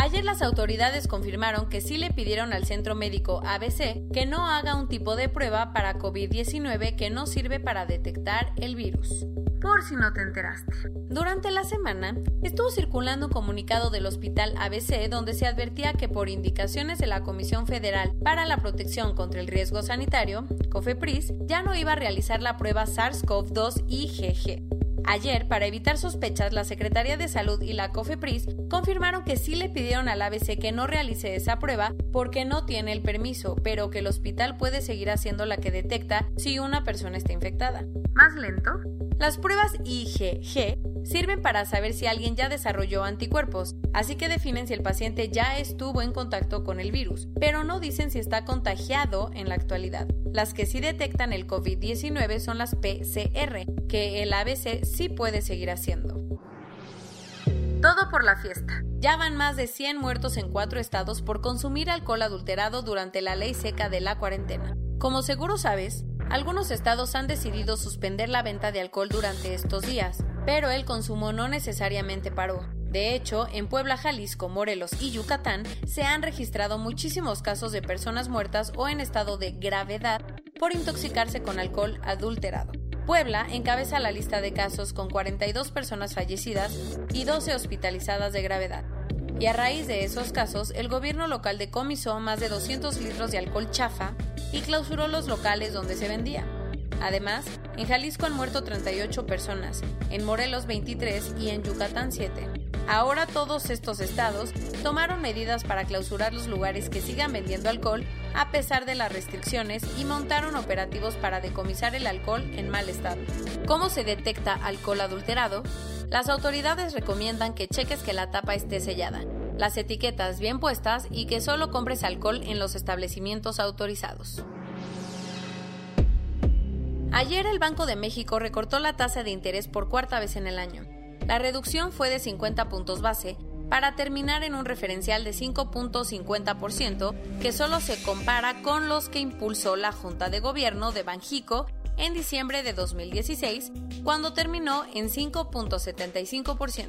Ayer las autoridades confirmaron que sí le pidieron al centro médico ABC que no haga un tipo de prueba para COVID-19 que no sirve para detectar el virus. Por si no te enteraste. Durante la semana estuvo circulando un comunicado del hospital ABC donde se advertía que por indicaciones de la Comisión Federal para la Protección contra el Riesgo Sanitario, COFEPRIS, ya no iba a realizar la prueba SARS-CoV-2 IgG. Ayer, para evitar sospechas, la Secretaría de Salud y la COFEPRIS confirmaron que sí le pidieron al ABC que no realice esa prueba porque no tiene el permiso, pero que el hospital puede seguir haciendo la que detecta si una persona está infectada. ¿Más lento? Las pruebas IgG sirven para saber si alguien ya desarrolló anticuerpos, así que definen si el paciente ya estuvo en contacto con el virus, pero no dicen si está contagiado en la actualidad. Las que sí detectan el COVID-19 son las PCR, que el ABC sí puede seguir haciendo. Todo por la fiesta. Ya van más de 100 muertos en cuatro estados por consumir alcohol adulterado durante la ley seca de la cuarentena. Como seguro sabes, algunos estados han decidido suspender la venta de alcohol durante estos días, pero el consumo no necesariamente paró. De hecho, en Puebla, Jalisco, Morelos y Yucatán se han registrado muchísimos casos de personas muertas o en estado de gravedad por intoxicarse con alcohol adulterado. Puebla encabeza la lista de casos con 42 personas fallecidas y 12 hospitalizadas de gravedad. Y a raíz de esos casos, el gobierno local decomisó más de 200 litros de alcohol chafa y clausuró los locales donde se vendía. Además, en Jalisco han muerto 38 personas, en Morelos 23 y en Yucatán 7. Ahora todos estos estados tomaron medidas para clausurar los lugares que sigan vendiendo alcohol a pesar de las restricciones y montaron operativos para decomisar el alcohol en mal estado. ¿Cómo se detecta alcohol adulterado? Las autoridades recomiendan que cheques que la tapa esté sellada, las etiquetas bien puestas y que solo compres alcohol en los establecimientos autorizados. Ayer el Banco de México recortó la tasa de interés por cuarta vez en el año. La reducción fue de 50 puntos base para terminar en un referencial de 5.50% que solo se compara con los que impulsó la Junta de Gobierno de Banjico en diciembre de 2016, cuando terminó en 5.75%.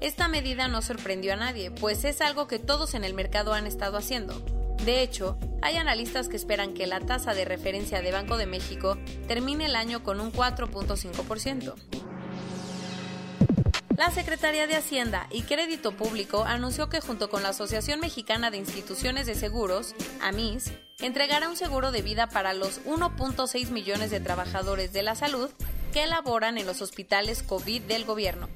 Esta medida no sorprendió a nadie, pues es algo que todos en el mercado han estado haciendo. De hecho, hay analistas que esperan que la tasa de referencia de Banco de México termine el año con un 4.5%. La Secretaría de Hacienda y Crédito Público anunció que junto con la Asociación Mexicana de Instituciones de Seguros, AMIS, entregará un seguro de vida para los 1.6 millones de trabajadores de la salud que elaboran en los hospitales COVID del gobierno.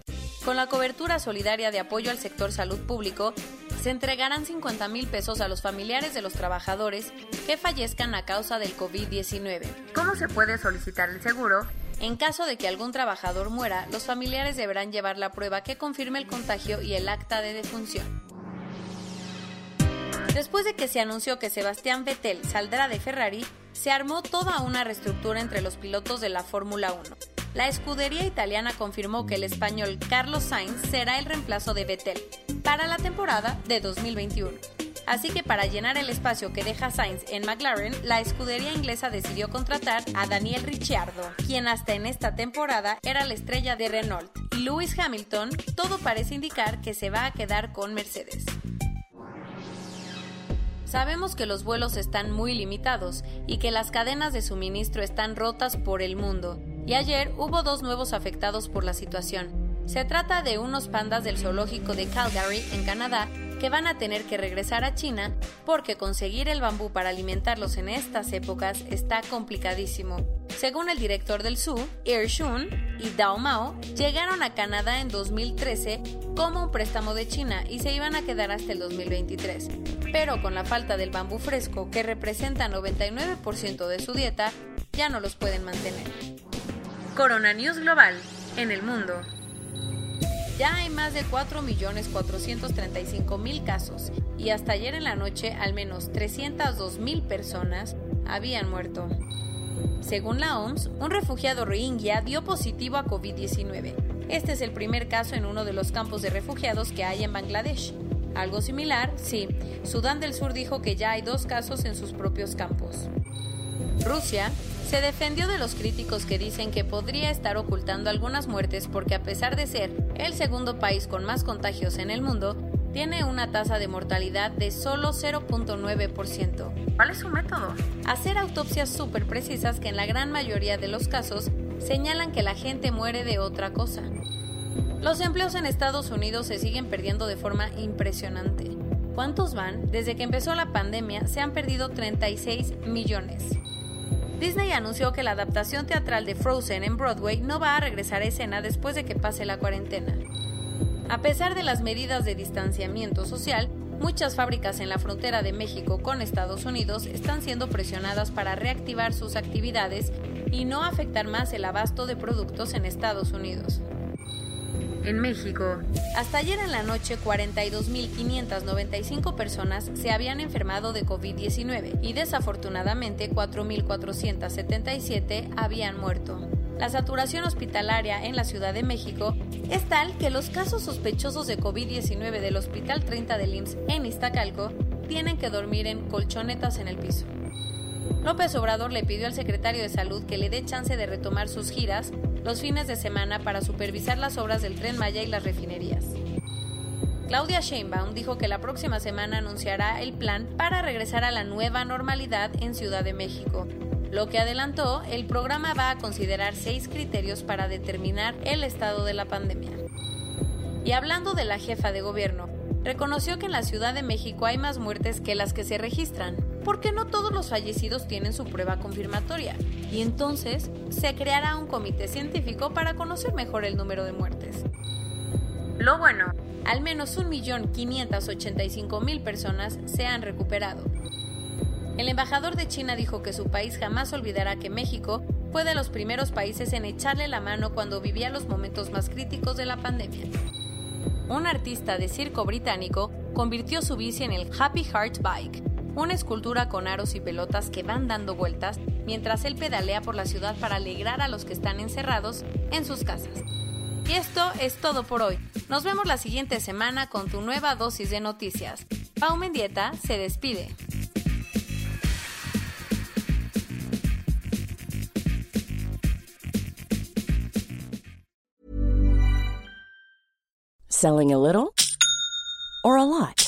Con la cobertura solidaria de apoyo al sector salud público, se entregarán 50 mil pesos a los familiares de los trabajadores que fallezcan a causa del COVID-19. ¿Cómo se puede solicitar el seguro? En caso de que algún trabajador muera, los familiares deberán llevar la prueba que confirme el contagio y el acta de defunción. Después de que se anunció que Sebastián Vettel saldrá de Ferrari, se armó toda una reestructura entre los pilotos de la Fórmula 1. La escudería italiana confirmó que el español Carlos Sainz será el reemplazo de Vettel para la temporada de 2021. Así que para llenar el espacio que deja Sainz en McLaren, la escudería inglesa decidió contratar a Daniel Ricciardo, quien hasta en esta temporada era la estrella de Renault. Y Lewis Hamilton, todo parece indicar que se va a quedar con Mercedes. Sabemos que los vuelos están muy limitados y que las cadenas de suministro están rotas por el mundo, y ayer hubo dos nuevos afectados por la situación. Se trata de unos pandas del zoológico de Calgary, en Canadá, que van a tener que regresar a China porque conseguir el bambú para alimentarlos en estas épocas está complicadísimo. Según el director del zoo, Er Shun y Dao Mao, llegaron a Canadá en 2013 como un préstamo de China y se iban a quedar hasta el 2023. Pero con la falta del bambú fresco, que representa 99% de su dieta, ya no los pueden mantener. Corona News Global, en el mundo. Ya hay más de 4.435.000 casos y hasta ayer en la noche al menos 302.000 personas habían muerto. Según la OMS, un refugiado rohingya dio positivo a COVID-19. Este es el primer caso en uno de los campos de refugiados que hay en Bangladesh. Algo similar, sí, Sudán del Sur dijo que ya hay dos casos en sus propios campos. Rusia se defendió de los críticos que dicen que podría estar ocultando algunas muertes porque a pesar de ser el segundo país con más contagios en el mundo, tiene una tasa de mortalidad de solo 0.9%. ¿Cuál es su método? Hacer autopsias súper precisas que en la gran mayoría de los casos señalan que la gente muere de otra cosa. Los empleos en Estados Unidos se siguen perdiendo de forma impresionante. ¿Cuántos van? Desde que empezó la pandemia se han perdido 36 millones. Disney anunció que la adaptación teatral de Frozen en Broadway no va a regresar a escena después de que pase la cuarentena. A pesar de las medidas de distanciamiento social, muchas fábricas en la frontera de México con Estados Unidos están siendo presionadas para reactivar sus actividades y no afectar más el abasto de productos en Estados Unidos en México. Hasta ayer en la noche, 42.595 personas se habían enfermado de COVID-19 y desafortunadamente 4.477 habían muerto. La saturación hospitalaria en la Ciudad de México es tal que los casos sospechosos de COVID-19 del Hospital 30 del IMSS en Iztacalco tienen que dormir en colchonetas en el piso. López Obrador le pidió al secretario de Salud que le dé chance de retomar sus giras los fines de semana para supervisar las obras del tren Maya y las refinerías. Claudia Sheinbaum dijo que la próxima semana anunciará el plan para regresar a la nueva normalidad en Ciudad de México. Lo que adelantó, el programa va a considerar seis criterios para determinar el estado de la pandemia. Y hablando de la jefa de gobierno, reconoció que en la Ciudad de México hay más muertes que las que se registran, porque no todos los fallecidos tienen su prueba confirmatoria, y entonces se creará un comité científico para conocer mejor el número de muertes. Lo bueno, al menos 1.585.000 personas se han recuperado. El embajador de China dijo que su país jamás olvidará que México fue de los primeros países en echarle la mano cuando vivía los momentos más críticos de la pandemia. Un artista de circo británico convirtió su bici en el Happy Heart Bike, una escultura con aros y pelotas que van dando vueltas mientras él pedalea por la ciudad para alegrar a los que están encerrados en sus casas. Y esto es todo por hoy. Nos vemos la siguiente semana con tu nueva dosis de noticias. Pau Mendieta se despide. Selling a little or a lot?